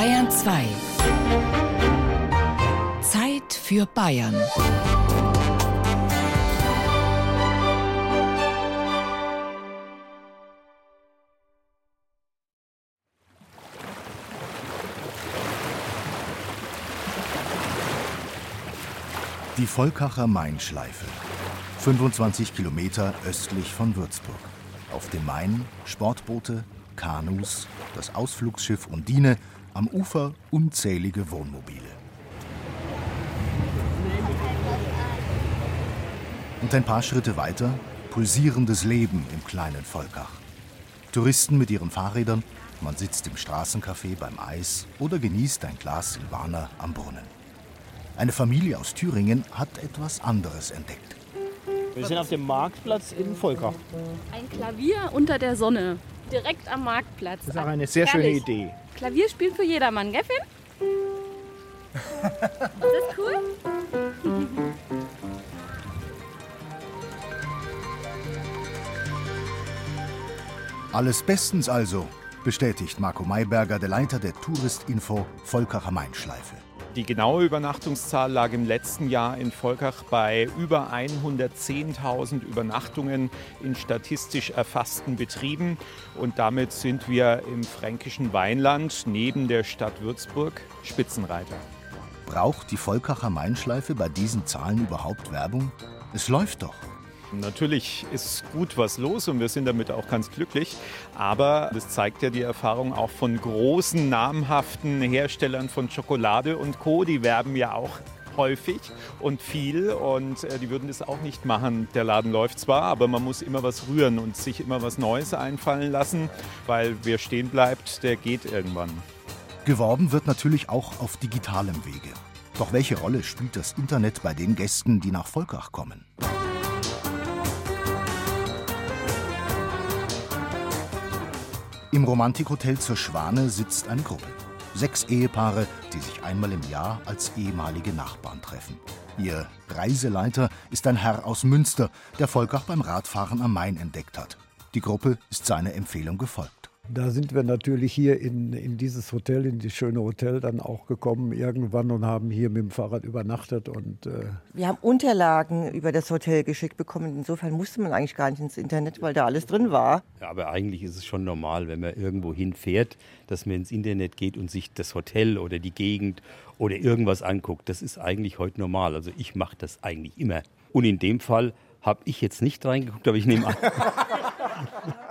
Bayern 2. Zeit für Bayern. Die Volkacher Main-Schleife. 25 Kilometer östlich von Würzburg. Auf dem Main Sportboote, Kanus, das Ausflugsschiff Undine, am Ufer unzählige Wohnmobile. Und ein paar Schritte weiter pulsierendes Leben im kleinen Volkach. Touristen mit ihren Fahrrädern, man sitzt im Straßencafé beim Eis oder genießt ein Glas Silvaner am Brunnen. Eine Familie aus Thüringen hat etwas anderes entdeckt. Wir sind auf dem Marktplatz in Volkach. Ein Klavier unter der Sonne, direkt am Marktplatz. Das ist auch eine sehr schöne Herrlich. Idee. Klavier spielt für jedermann, gell Finn? Ist das cool? Alles bestens also, bestätigt Marco Mayberger, der Leiter der Touristinfo Volkacher Main-Schleife. Die genaue Übernachtungszahl lag im letzten Jahr in Volkach bei über 110.000 Übernachtungen in statistisch erfassten Betrieben. Und damit sind wir im fränkischen Weinland neben der Stadt Würzburg Spitzenreiter. Braucht die Volkacher Main-Schleife bei diesen Zahlen überhaupt Werbung? Es läuft doch. Natürlich ist gut was los und wir sind damit auch ganz glücklich. Aber das zeigt ja die Erfahrung auch von großen, namhaften Herstellern von Schokolade und Co. Die werben ja auch häufig und viel und äh, die würden das auch nicht machen. Der Laden läuft zwar, aber man muss immer was rühren und sich immer was Neues einfallen lassen, weil wer stehen bleibt, der geht irgendwann. Geworben wird natürlich auch auf digitalem Wege. Doch welche Rolle spielt das Internet bei den Gästen, die nach Volkach kommen? Im Romantikhotel zur Schwane sitzt eine Gruppe. Sechs Ehepaare, die sich einmal im Jahr als ehemalige Nachbarn treffen. Ihr Reiseleiter ist ein Herr aus Münster, der Volkach beim Radfahren am Main entdeckt hat. Die Gruppe ist seiner Empfehlung gefolgt. Da sind wir natürlich hier in, in dieses Hotel, in das schöne Hotel dann auch gekommen irgendwann und haben hier mit dem Fahrrad übernachtet und äh, Wir haben Unterlagen über das Hotel geschickt bekommen. Insofern musste man eigentlich gar nicht ins Internet, weil da alles drin war. Ja, aber eigentlich ist es schon normal, wenn man irgendwo hinfährt, dass man ins Internet geht und sich das Hotel oder die Gegend oder irgendwas anguckt. Das ist eigentlich heute normal. Also ich mache das eigentlich immer. Und in dem Fall habe ich jetzt nicht reingeguckt, aber ich nehme an.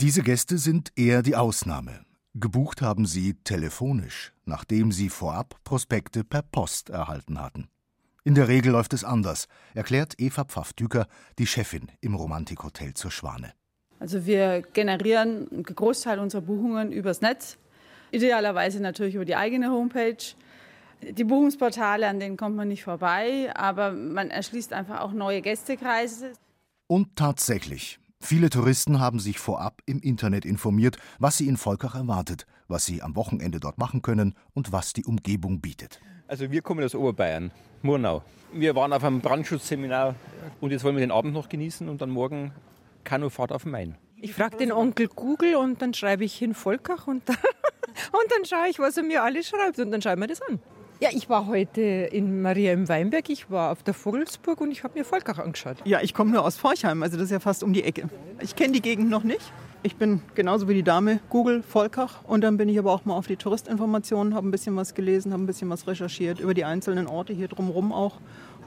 Diese Gäste sind eher die Ausnahme. Gebucht haben sie telefonisch, nachdem sie vorab Prospekte per Post erhalten hatten. In der Regel läuft es anders, erklärt Eva Pfaffdüker, die Chefin im Romantikhotel zur Schwane. Also wir generieren einen Großteil unserer Buchungen übers Netz, idealerweise natürlich über die eigene Homepage. Die Buchungsportale, an denen kommt man nicht vorbei, aber man erschließt einfach auch neue Gästekreise. Und tatsächlich, viele Touristen haben sich vorab im Internet informiert, was sie in Volkach erwartet, was sie am Wochenende dort machen können und was die Umgebung bietet. Also wir kommen aus Oberbayern, Murnau. Wir waren auf einem Brandschutzseminar und jetzt wollen wir den Abend noch genießen und dann morgen Kanufahrt auf den Main. Ich frage den Onkel Google und dann schreibe ich hin Volkach und dann, und dann schaue ich, was er mir alles schreibt und dann schauen wir das an. Ja, ich war heute in Maria im Weinberg, ich war auf der Vogelsburg und ich habe mir Volkach angeschaut. Ja, ich komme nur aus Forchheim, also das ist ja fast um die Ecke. Ich kenne die Gegend noch nicht. Ich bin genauso wie die Dame Google Volkach und dann bin ich aber auch mal auf die Touristinformationen, habe ein bisschen was gelesen, habe ein bisschen was recherchiert über die einzelnen Orte hier drumherum auch.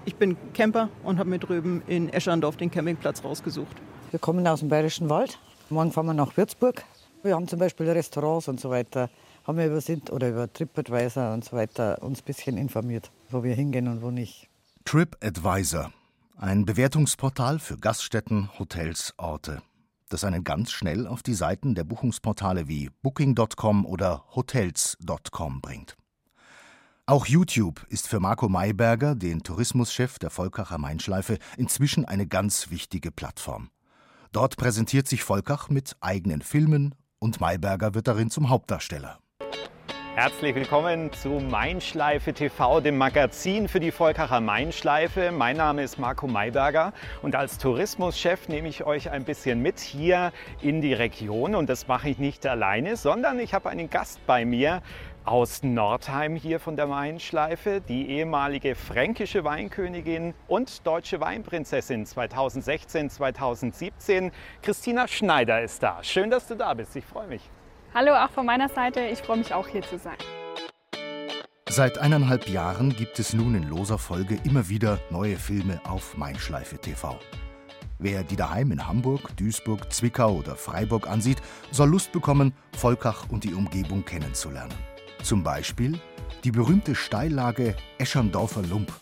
Ich bin Camper und habe mir drüben in Eschandorf den Campingplatz rausgesucht. Wir kommen aus dem Bayerischen Wald. Morgen fahren wir nach Würzburg. Wir haben zum Beispiel Restaurants und so weiter. Haben wir über Sint oder über TripAdvisor und so weiter uns ein bisschen informiert, wo wir hingehen und wo nicht. TripAdvisor, ein Bewertungsportal für Gaststätten, Hotels, Orte, das einen ganz schnell auf die Seiten der Buchungsportale wie Booking.com oder Hotels.com bringt. Auch YouTube ist für Marco Mayberger, den Tourismuschef der Volkacher Main-Schleife, inzwischen eine ganz wichtige Plattform. Dort präsentiert sich Volkach mit eigenen Filmen und Mayberger wird darin zum Hauptdarsteller. Herzlich willkommen zu Mainschleife TV, dem Magazin für die Volkacher Mainschleife. Mein Name ist Marco Mayberger und als Tourismuschef nehme ich euch ein bisschen mit hier in die Region. Und das mache ich nicht alleine, sondern ich habe einen Gast bei mir. aus Nordheim hier von der Weinschleife, die ehemalige fränkische Weinkönigin und deutsche Weinprinzessin 2016, 2017. Christina Schneider ist da. Schön, dass du da bist. Ich freue mich. Hallo, auch von meiner Seite. Ich freue mich auch hier zu sein. Seit eineinhalb Jahren gibt es nun in loser Folge immer wieder neue Filme auf Meinschleife TV. Wer die daheim in Hamburg, Duisburg, Zwickau oder Freiburg ansieht, soll Lust bekommen, Volkach und die Umgebung kennenzulernen. Zum Beispiel die berühmte Steillage Escherndorfer Lump.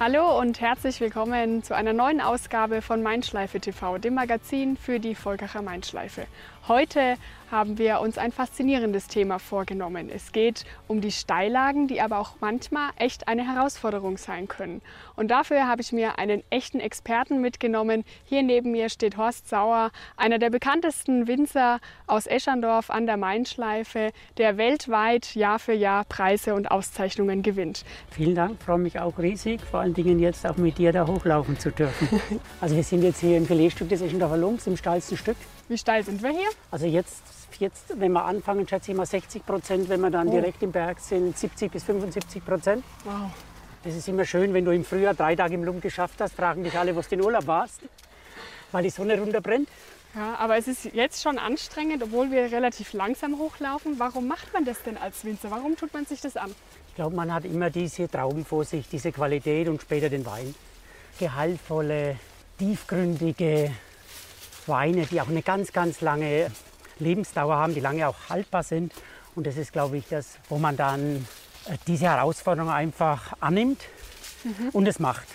Hallo und herzlich willkommen zu einer neuen Ausgabe von Meinschleife TV, dem Magazin für die Volkacher Meinschleife. Heute haben wir uns ein faszinierendes Thema vorgenommen. Es geht um die Steillagen, die aber auch manchmal echt eine Herausforderung sein können. Und dafür habe ich mir einen echten Experten mitgenommen. Hier neben mir steht Horst Sauer, einer der bekanntesten Winzer aus Eschandorf an der Mainschleife, der weltweit Jahr für Jahr Preise und Auszeichnungen gewinnt. Vielen Dank, freue mich auch riesig, vor allen Dingen jetzt auch mit dir da hochlaufen zu dürfen. also wir sind jetzt hier im Filetstück des Eschendorfer Lumps, im steilsten Stück. Wie steil sind wir hier? Also jetzt, jetzt wenn wir anfangen, schätze ich mal 60 Prozent. Wenn wir dann oh. direkt im Berg sind, 70 bis 75 Prozent. Wow. Das ist immer schön, wenn du im Frühjahr drei Tage im Lump geschafft hast, fragen dich alle, wo du in Urlaub warst, weil die Sonne runterbrennt. Ja, aber es ist jetzt schon anstrengend, obwohl wir relativ langsam hochlaufen. Warum macht man das denn als Winzer? Warum tut man sich das an? Ich glaube, man hat immer diese Trauben vor sich, diese Qualität und später den Wein. Gehaltvolle, tiefgründige, Weine, die auch eine ganz, ganz lange Lebensdauer haben, die lange auch haltbar sind. Und das ist, glaube ich, das, wo man dann äh, diese Herausforderung einfach annimmt mhm. und es macht.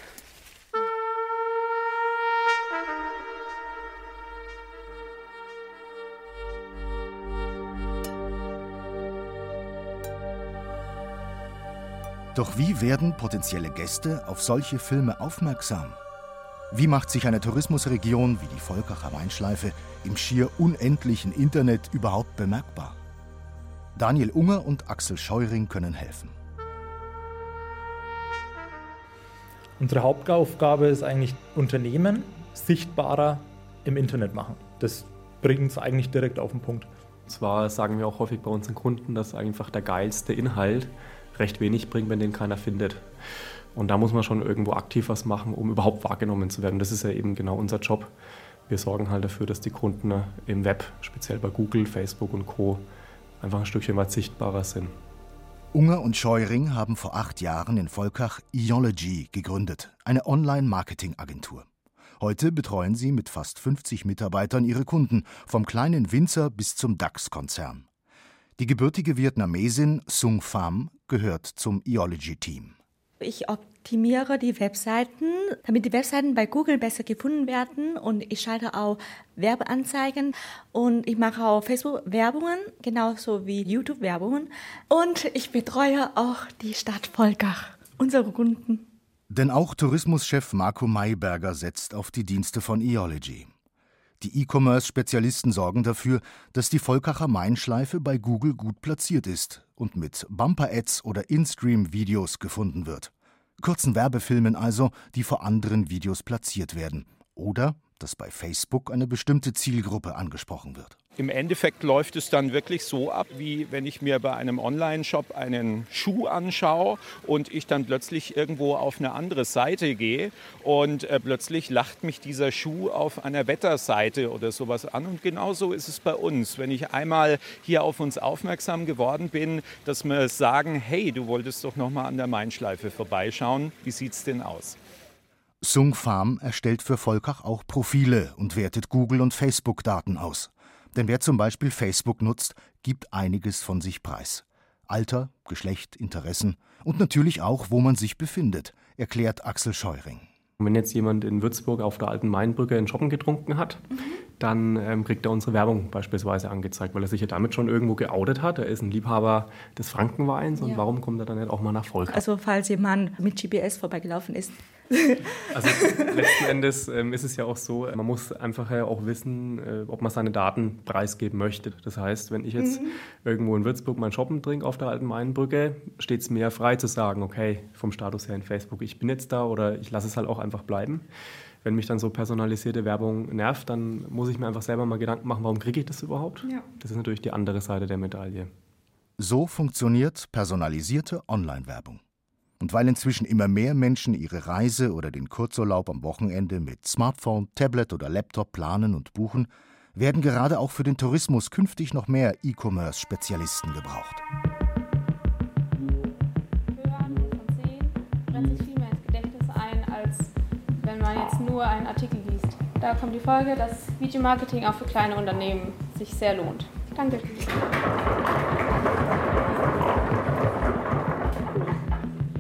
Doch wie werden potenzielle Gäste auf solche Filme aufmerksam? Wie macht sich eine Tourismusregion wie die Volkacher Weinschleife im schier unendlichen Internet überhaupt bemerkbar? Daniel Unger und Axel Scheuring können helfen. Unsere Hauptaufgabe ist eigentlich Unternehmen sichtbarer im Internet machen. Das bringt es eigentlich direkt auf den Punkt. Zwar sagen wir auch häufig bei unseren Kunden, dass einfach der geilste Inhalt recht wenig bringt, wenn den keiner findet. Und da muss man schon irgendwo aktiv was machen, um überhaupt wahrgenommen zu werden. Das ist ja eben genau unser Job. Wir sorgen halt dafür, dass die Kunden im Web, speziell bei Google, Facebook und Co., einfach ein Stückchen weit sichtbarer sind. Unger und Scheuring haben vor acht Jahren in Volkach Eology gegründet, eine Online-Marketing-Agentur. Heute betreuen sie mit fast 50 Mitarbeitern ihre Kunden, vom kleinen Winzer bis zum DAX-Konzern. Die gebürtige Vietnamesin Sung Pham gehört zum Eology-Team. Ich optimiere die Webseiten, damit die Webseiten bei Google besser gefunden werden und ich schalte auch Werbeanzeigen und ich mache auch Facebook-Werbungen, genauso wie YouTube-Werbungen und ich betreue auch die Stadt Volkach, unsere Kunden. Denn auch Tourismuschef Marco Mayberger setzt auf die Dienste von Eology. Die E-Commerce-Spezialisten sorgen dafür, dass die Volkacher Mainschleife bei Google gut platziert ist und mit Bumper-Ads oder In-Stream-Videos gefunden wird. Kurzen Werbefilmen also, die vor anderen Videos platziert werden. Oder dass bei Facebook eine bestimmte Zielgruppe angesprochen wird. Im Endeffekt läuft es dann wirklich so ab, wie wenn ich mir bei einem Online-Shop einen Schuh anschaue und ich dann plötzlich irgendwo auf eine andere Seite gehe und äh, plötzlich lacht mich dieser Schuh auf einer Wetterseite oder sowas an. Und genauso ist es bei uns. Wenn ich einmal hier auf uns aufmerksam geworden bin, dass wir sagen, hey, du wolltest doch noch mal an der Mainschleife vorbeischauen. Wie sieht's denn aus? Sung Farm erstellt für Volkach auch Profile und wertet Google- und Facebook-Daten aus. Denn wer zum Beispiel Facebook nutzt, gibt einiges von sich preis. Alter, Geschlecht, Interessen und natürlich auch, wo man sich befindet, erklärt Axel Scheuring. Wenn jetzt jemand in Würzburg auf der alten Mainbrücke einen Schoppen getrunken hat, mhm. Dann ähm, kriegt er unsere Werbung beispielsweise angezeigt, weil er sich ja damit schon irgendwo geoutet hat. Er ist ein Liebhaber des Frankenweins und ja. warum kommt er dann nicht auch mal nach Volk? Also falls jemand mit GPS vorbeigelaufen ist, also letzten Endes ähm, ist es ja auch so, man muss einfach ja auch wissen, äh, ob man seine Daten preisgeben möchte. Das heißt, wenn ich jetzt mhm. irgendwo in Würzburg mein Shoppen trinke auf der alten Mainbrücke, steht es mir frei zu sagen, okay, vom Status her in Facebook, ich bin jetzt da oder ich lasse es halt auch einfach bleiben. Wenn mich dann so personalisierte Werbung nervt, dann muss ich mir einfach selber mal Gedanken machen, warum kriege ich das überhaupt? Ja. Das ist natürlich die andere Seite der Medaille. So funktioniert personalisierte Online-Werbung. Und weil inzwischen immer mehr Menschen ihre Reise oder den Kurzurlaub am Wochenende mit Smartphone, Tablet oder Laptop planen und buchen, werden gerade auch für den Tourismus künftig noch mehr E-Commerce-Spezialisten gebraucht. Da kommt die Folge, dass Videomarketing auch für kleine Unternehmen sich sehr lohnt. Danke.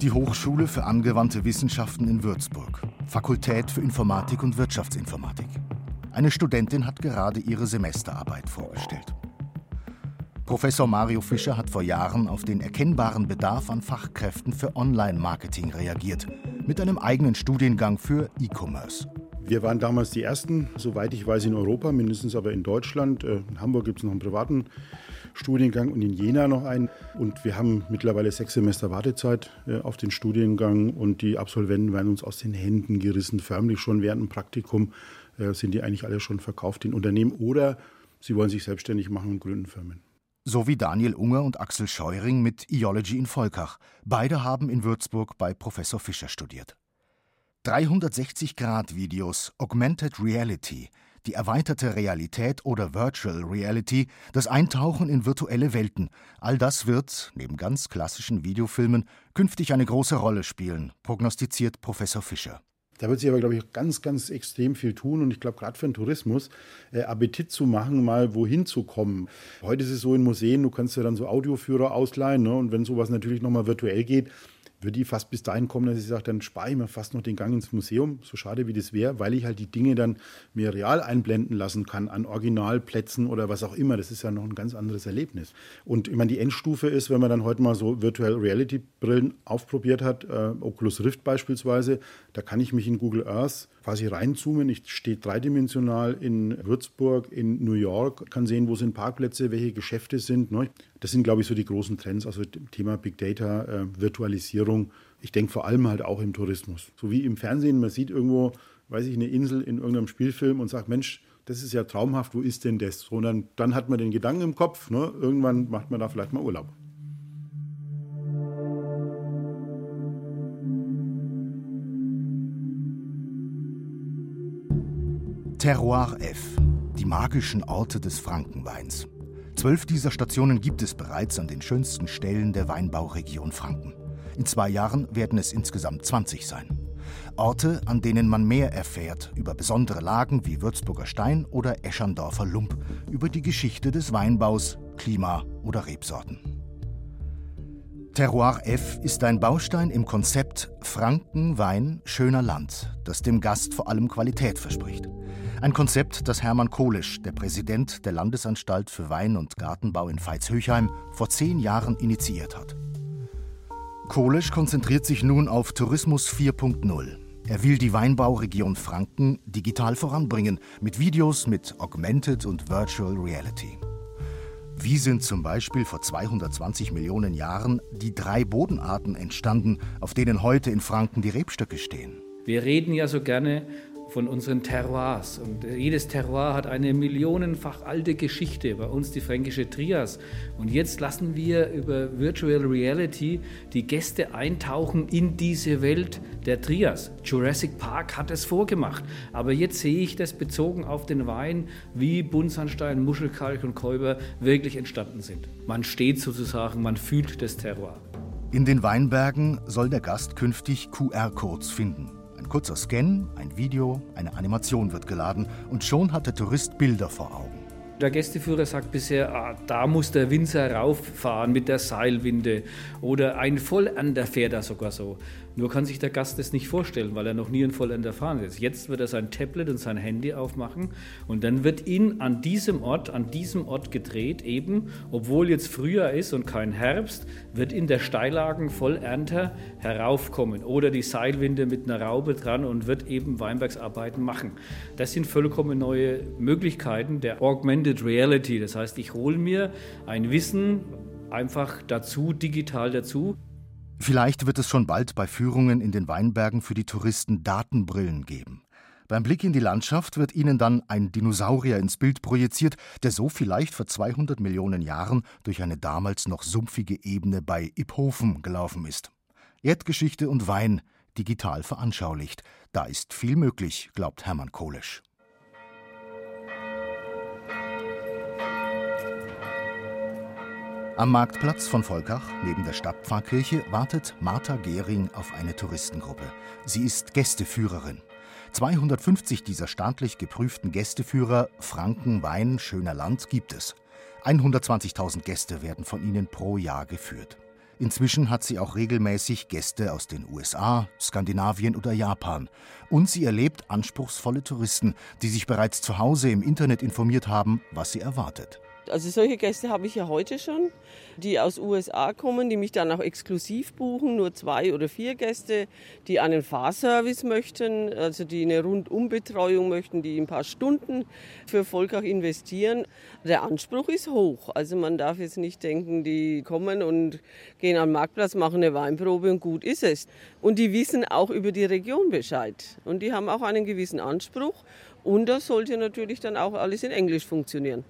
Die Hochschule für angewandte Wissenschaften in Würzburg, Fakultät für Informatik und Wirtschaftsinformatik. Eine Studentin hat gerade ihre Semesterarbeit vorgestellt. Professor Mario Fischer hat vor Jahren auf den erkennbaren Bedarf an Fachkräften für Online-Marketing reagiert, mit einem eigenen Studiengang für E-Commerce. Wir waren damals die Ersten, soweit ich weiß, in Europa, mindestens aber in Deutschland. Äh, in Hamburg gibt es noch einen privaten Studiengang und in Jena noch einen. Und wir haben mittlerweile sechs Semester Wartezeit äh, auf den Studiengang und die Absolventen werden uns aus den Händen gerissen. Förmlich schon während dem Praktikum äh, sind die eigentlich alle schon verkauft in Unternehmen oder sie wollen sich selbstständig machen und gründen Firmen. So wie Daniel Unger und Axel Scheuring mit Eology in Volkach. Beide haben in Würzburg bei Professor Fischer studiert. 360-Grad-Videos, Augmented Reality, die erweiterte Realität oder Virtual Reality, das Eintauchen in virtuelle Welten, all das wird, neben ganz klassischen Videofilmen, künftig eine große Rolle spielen, prognostiziert Professor Fischer. Da wird sich aber, glaube ich, ganz, ganz extrem viel tun. Und ich glaube, gerade für den Tourismus, äh, Appetit zu machen, mal wohin zu kommen. Heute ist es so in Museen, du kannst ja dann so Audioführer ausleihen. Ne? Und wenn sowas natürlich nochmal virtuell geht, würde ich fast bis dahin kommen, dass ich sage, dann spare ich mir fast noch den Gang ins Museum, so schade wie das wäre, weil ich halt die Dinge dann mir real einblenden lassen kann an Originalplätzen oder was auch immer. Das ist ja noch ein ganz anderes Erlebnis. Und ich meine, die Endstufe ist, wenn man dann heute mal so Virtual Reality Brillen aufprobiert hat, äh, Oculus Rift beispielsweise, da kann ich mich in Google Earth quasi reinzoomen. Ich stehe dreidimensional in Würzburg, in New York, kann sehen, wo sind Parkplätze, welche Geschäfte sind. Ne? Das sind, glaube ich, so die großen Trends, also Thema Big Data, äh, Virtualisierung. Ich denke vor allem halt auch im Tourismus. So wie im Fernsehen, man sieht irgendwo, weiß ich, eine Insel in irgendeinem Spielfilm und sagt, Mensch, das ist ja traumhaft, wo ist denn das? Und dann, dann hat man den Gedanken im Kopf, ne? irgendwann macht man da vielleicht mal Urlaub. Terroir F, die magischen Orte des Frankenweins. Zwölf dieser Stationen gibt es bereits an den schönsten Stellen der Weinbauregion Franken. In zwei Jahren werden es insgesamt 20 sein. Orte, an denen man mehr erfährt über besondere Lagen wie Würzburger Stein oder Eschandorfer Lump, über die Geschichte des Weinbaus, Klima oder Rebsorten. Terroir F ist ein Baustein im Konzept Franken, Wein, schöner Land, das dem Gast vor allem Qualität verspricht. Ein Konzept, das Hermann Kohlisch, der Präsident der Landesanstalt für Wein- und Gartenbau in Veitshöchheim, vor zehn Jahren initiiert hat. Kohlisch konzentriert sich nun auf Tourismus 4.0. Er will die Weinbauregion Franken digital voranbringen, mit Videos mit Augmented und Virtual Reality. Wie sind zum Beispiel vor 220 Millionen Jahren die drei Bodenarten entstanden, auf denen heute in Franken die Rebstöcke stehen? Wir reden ja so gerne von unseren Terroirs. Und jedes Terroir hat eine millionenfach alte Geschichte, bei uns die fränkische Trias. Und jetzt lassen wir über Virtual Reality die Gäste eintauchen in diese Welt der Trias. Jurassic Park hat es vorgemacht, aber jetzt sehe ich das bezogen auf den Wein, wie Buntsandstein, Muschelkalk und Käuber wirklich entstanden sind. Man steht sozusagen, man fühlt das Terroir. In den Weinbergen soll der Gast künftig QR-Codes finden. Ein kurzer Scan, ein Video, eine Animation wird geladen und schon hat der Tourist Bilder vor Augen. Der Gästeführer sagt bisher, ah, da muss der Winzer rauffahren mit der Seilwinde oder ein Vollender fährt da sogar so. Nur kann sich der Gast das nicht vorstellen, weil er noch nie ein Vollender fahren ist. Jetzt wird er sein Tablet und sein Handy aufmachen und dann wird ihn an diesem Ort, an diesem Ort gedreht, eben, obwohl jetzt Frühjahr ist und kein Herbst, wird in der Steillagen Vollernter heraufkommen oder die Seilwinde mit einer Raube dran und wird eben Weinbergsarbeiten machen. Das sind vollkommen neue Möglichkeiten der Augmented Reality. Das heißt, ich hole mir ein Wissen einfach dazu, digital dazu. Vielleicht wird es schon bald bei Führungen in den Weinbergen für die Touristen Datenbrillen geben. Beim Blick in die Landschaft wird ihnen dann ein Dinosaurier ins Bild projiziert, der so vielleicht vor 200 Millionen Jahren durch eine damals noch sumpfige Ebene bei Iphofen gelaufen ist. Erdgeschichte und Wein digital veranschaulicht. Da ist viel möglich, glaubt Hermann Kohlesch. Am Marktplatz von Volkach, neben der Stadtpfarrkirche, wartet Martha Gehring auf eine Touristengruppe. Sie ist Gästeführerin. 250 dieser staatlich geprüften Gästeführer Franken, Wein, schöner Land gibt es. 120.000 Gäste werden von ihnen pro Jahr geführt. Inzwischen hat sie auch regelmäßig Gäste aus den USA, Skandinavien oder Japan. Und sie erlebt anspruchsvolle Touristen, die sich bereits zu Hause im Internet informiert haben, was sie erwartet. Also solche Gäste habe ich ja heute schon, die aus USA kommen, die mich dann auch exklusiv buchen, nur zwei oder vier Gäste, die einen Fahrservice möchten, also die eine Rundumbetreuung möchten, die ein paar Stunden für Volkach investieren. Der Anspruch ist hoch, also man darf jetzt nicht denken, die kommen und gehen am Marktplatz, machen eine Weinprobe und gut ist es. Und die wissen auch über die Region Bescheid und die haben auch einen gewissen Anspruch und das sollte natürlich dann auch alles in Englisch funktionieren.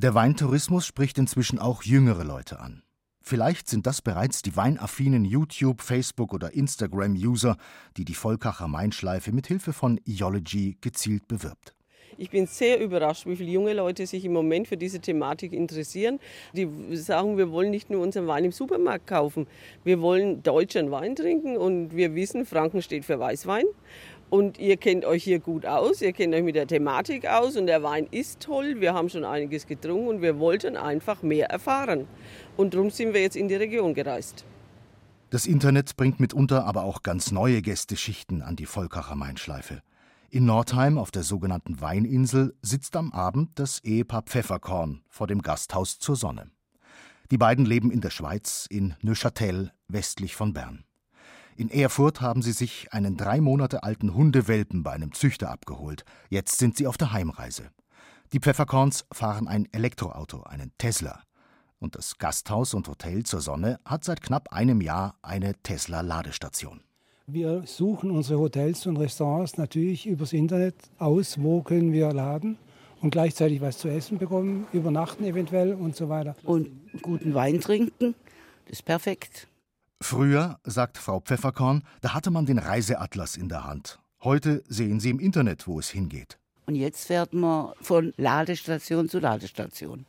Der Weintourismus spricht inzwischen auch jüngere Leute an. Vielleicht sind das bereits die weinaffinen YouTube, Facebook oder Instagram-User, die die Volkacher Mainschleife mit Hilfe von Eology gezielt bewirbt. Ich bin sehr überrascht, wie viele junge Leute sich im Moment für diese Thematik interessieren. Die sagen, wir wollen nicht nur unseren Wein im Supermarkt kaufen, wir wollen deutschen Wein trinken und wir wissen, Franken steht für Weißwein. Und ihr kennt euch hier gut aus, ihr kennt euch mit der Thematik aus und der Wein ist toll. Wir haben schon einiges getrunken und wir wollten einfach mehr erfahren. Und darum sind wir jetzt in die Region gereist. Das Internet bringt mitunter aber auch ganz neue Gästeschichten an die Volkacher Mainschleife. In Nordheim auf der sogenannten Weininsel sitzt am Abend das Ehepaar Pfefferkorn vor dem Gasthaus zur Sonne. Die beiden leben in der Schweiz, in Neuchâtel, westlich von Bern. In Erfurt haben sie sich einen drei Monate alten Hundewelpen bei einem Züchter abgeholt. Jetzt sind sie auf der Heimreise. Die Pfefferkorns fahren ein Elektroauto, einen Tesla. Und das Gasthaus und Hotel zur Sonne hat seit knapp einem Jahr eine Tesla-Ladestation. Wir suchen unsere Hotels und Restaurants natürlich übers Internet aus, wo können wir laden und gleichzeitig was zu essen bekommen, übernachten eventuell und so weiter. Und guten Wein trinken, das ist perfekt. Früher, sagt Frau Pfefferkorn, da hatte man den Reiseatlas in der Hand. Heute sehen Sie im Internet, wo es hingeht. Und jetzt fährt man von Ladestation zu Ladestation.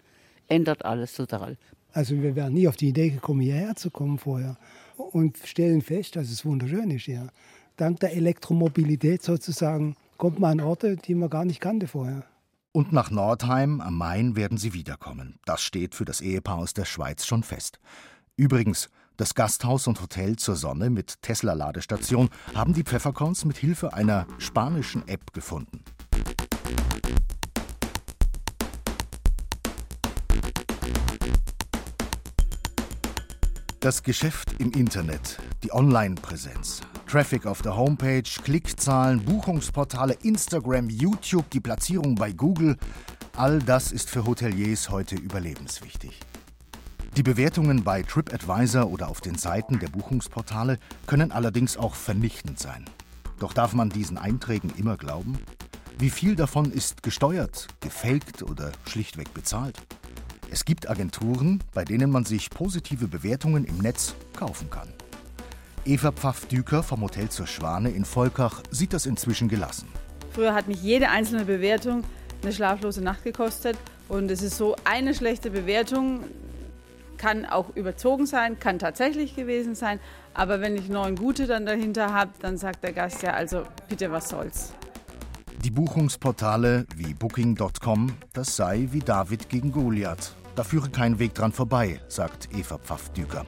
Ändert alles total. Also wir wären nie auf die Idee gekommen, hierher zu kommen vorher. Und stellen fest, dass es wunderschön ist hier. Dank der Elektromobilität sozusagen kommt man an Orte, die man gar nicht kannte vorher. Und nach Nordheim am Main werden sie wiederkommen. Das steht für das Ehepaar aus der Schweiz schon fest. Übrigens, das Gasthaus und Hotel zur Sonne mit Tesla-Ladestation haben die Pfefferkorns mit Hilfe einer spanischen App gefunden. Das Geschäft im Internet, die Online-Präsenz, Traffic auf der Homepage, Klickzahlen, Buchungsportale, Instagram, YouTube, die Platzierung bei Google, all das ist für Hoteliers heute überlebenswichtig. Die Bewertungen bei TripAdvisor oder auf den Seiten der Buchungsportale können allerdings auch vernichtend sein. Doch darf man diesen Einträgen immer glauben? Wie viel davon ist gesteuert, gefaked oder schlichtweg bezahlt? Es gibt Agenturen, bei denen man sich positive Bewertungen im Netz kaufen kann. Eva Pfaff-Düker vom Hotel zur Schwane in Volkach sieht das inzwischen gelassen. Früher hat mich jede einzelne Bewertung eine schlaflose Nacht gekostet. Und es ist so, eine schlechte Bewertung kann auch überzogen sein, kann tatsächlich gewesen sein. Aber wenn ich neun gute dann dahinter habe, dann sagt der Gast ja, also bitte, was soll's. Die Buchungsportale wie Booking.com, das sei wie David gegen Goliath. Da führe kein Weg dran vorbei, sagt Eva Pfaffdüker.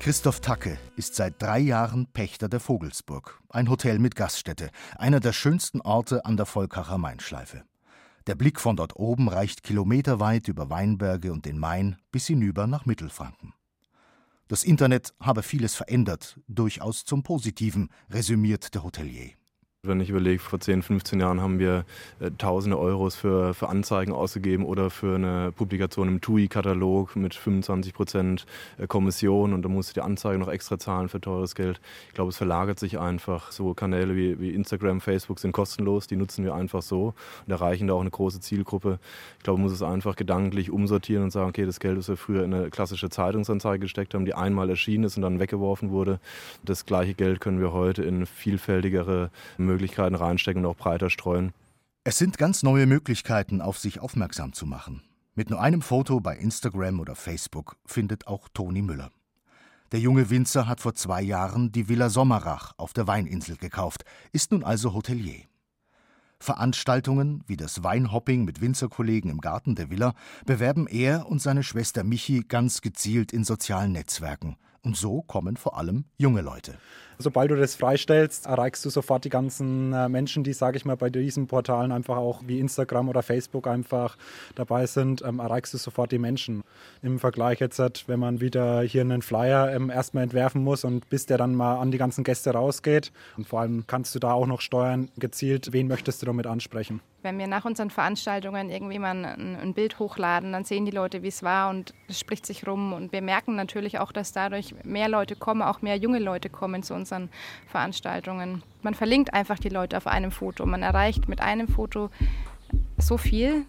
Christoph Tacke ist seit drei Jahren Pächter der Vogelsburg, ein Hotel mit Gaststätte, einer der schönsten Orte an der Volkacher Mainschleife. Der Blick von dort oben reicht kilometerweit über Weinberge und den Main bis hinüber nach Mittelfranken. Das Internet habe vieles verändert, durchaus zum Positiven, resümiert der Hotelier. Wenn ich überlege, vor 10, 15 Jahren haben wir äh, tausende Euros für, für Anzeigen ausgegeben oder für eine Publikation im TUI-Katalog mit 25 Prozent äh, Kommission und da musst du die Anzeige noch extra zahlen für teures Geld. Ich glaube, es verlagert sich einfach. So Kanäle wie, wie Instagram, Facebook sind kostenlos, die nutzen wir einfach so und erreichen da auch eine große Zielgruppe. Ich glaube, man muss es einfach gedanklich umsortieren und sagen, okay, das Geld, das wir früher in eine klassische Zeitungsanzeige gesteckt haben, die einmal erschienen ist und dann weggeworfen wurde, das gleiche Geld können wir heute in vielfältigere Möglichkeiten reinstecken und auch breiter streuen. Es sind ganz neue Möglichkeiten, auf sich aufmerksam zu machen. Mit nur einem Foto bei Instagram oder Facebook findet auch Toni Müller. Der junge Winzer hat vor zwei Jahren die Villa Sommerach auf der Weininsel gekauft, ist nun also Hotelier. Veranstaltungen wie das Weinhopping mit Winzerkollegen im Garten der Villa bewerben er und seine Schwester Michi ganz gezielt in sozialen Netzwerken. Und so kommen vor allem junge Leute. Sobald du das freistellst, erreichst du sofort die ganzen äh, Menschen, die, sage ich mal, bei diesen Portalen einfach auch wie Instagram oder Facebook einfach dabei sind, ähm, erreichst du sofort die Menschen. Im Vergleich jetzt, wenn man wieder hier einen Flyer ähm, erstmal entwerfen muss und bis der dann mal an die ganzen Gäste rausgeht. Und vor allem kannst du da auch noch steuern, gezielt, wen möchtest du damit ansprechen. Wenn wir nach unseren Veranstaltungen irgendwie mal ein, ein Bild hochladen, dann sehen die Leute, wie es war und es spricht sich rum. Und wir merken natürlich auch, dass dadurch mehr Leute kommen, auch mehr junge Leute kommen zu unseren Veranstaltungen. Man verlinkt einfach die Leute auf einem Foto. Man erreicht mit einem Foto so viel.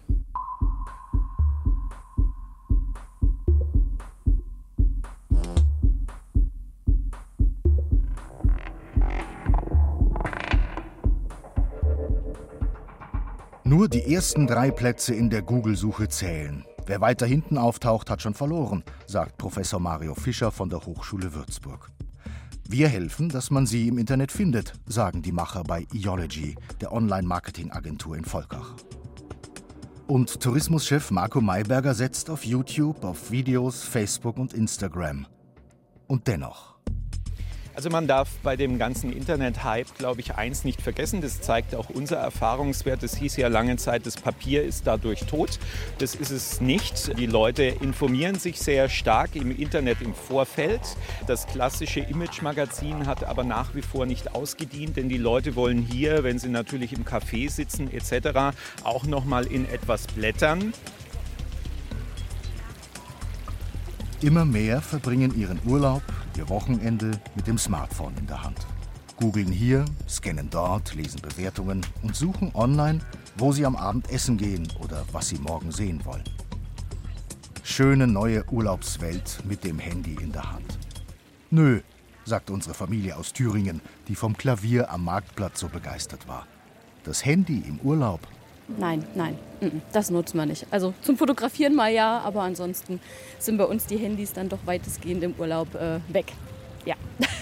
Nur die ersten drei Plätze in der Google-Suche zählen. Wer weiter hinten auftaucht, hat schon verloren, sagt Professor Mario Fischer von der Hochschule Würzburg. Wir helfen, dass man sie im Internet findet, sagen die Macher bei Eology, der Online-Marketing-Agentur in Volkach. Und Tourismuschef Marco Mayberger setzt auf YouTube, auf Videos, Facebook und Instagram. Und dennoch. Also man darf bei dem ganzen Internet-Hype, glaube ich, eins nicht vergessen. Das zeigt auch unser Erfahrungswert. Es hieß ja lange Zeit, das Papier ist dadurch tot. Das ist es nicht. Die Leute informieren sich sehr stark im Internet im Vorfeld. Das klassische Image-Magazin hat aber nach wie vor nicht ausgedient, denn die Leute wollen hier, wenn sie natürlich im Café sitzen etc., auch noch mal in etwas blättern. Immer mehr verbringen ihren Urlaub, ihr Wochenende mit dem Smartphone in der Hand. Googeln hier, scannen dort, lesen Bewertungen und suchen online, wo sie am Abend essen gehen oder was sie morgen sehen wollen. Schöne neue Urlaubswelt mit dem Handy in der Hand. Nö, sagt unsere Familie aus Thüringen, die vom Klavier am Marktplatz so begeistert war. Das Handy im Urlaub Nein, nein, das nutzen wir nicht. Also zum Fotografieren mal ja, aber ansonsten sind bei uns die Handys dann doch weitestgehend im Urlaub äh, weg. Ja.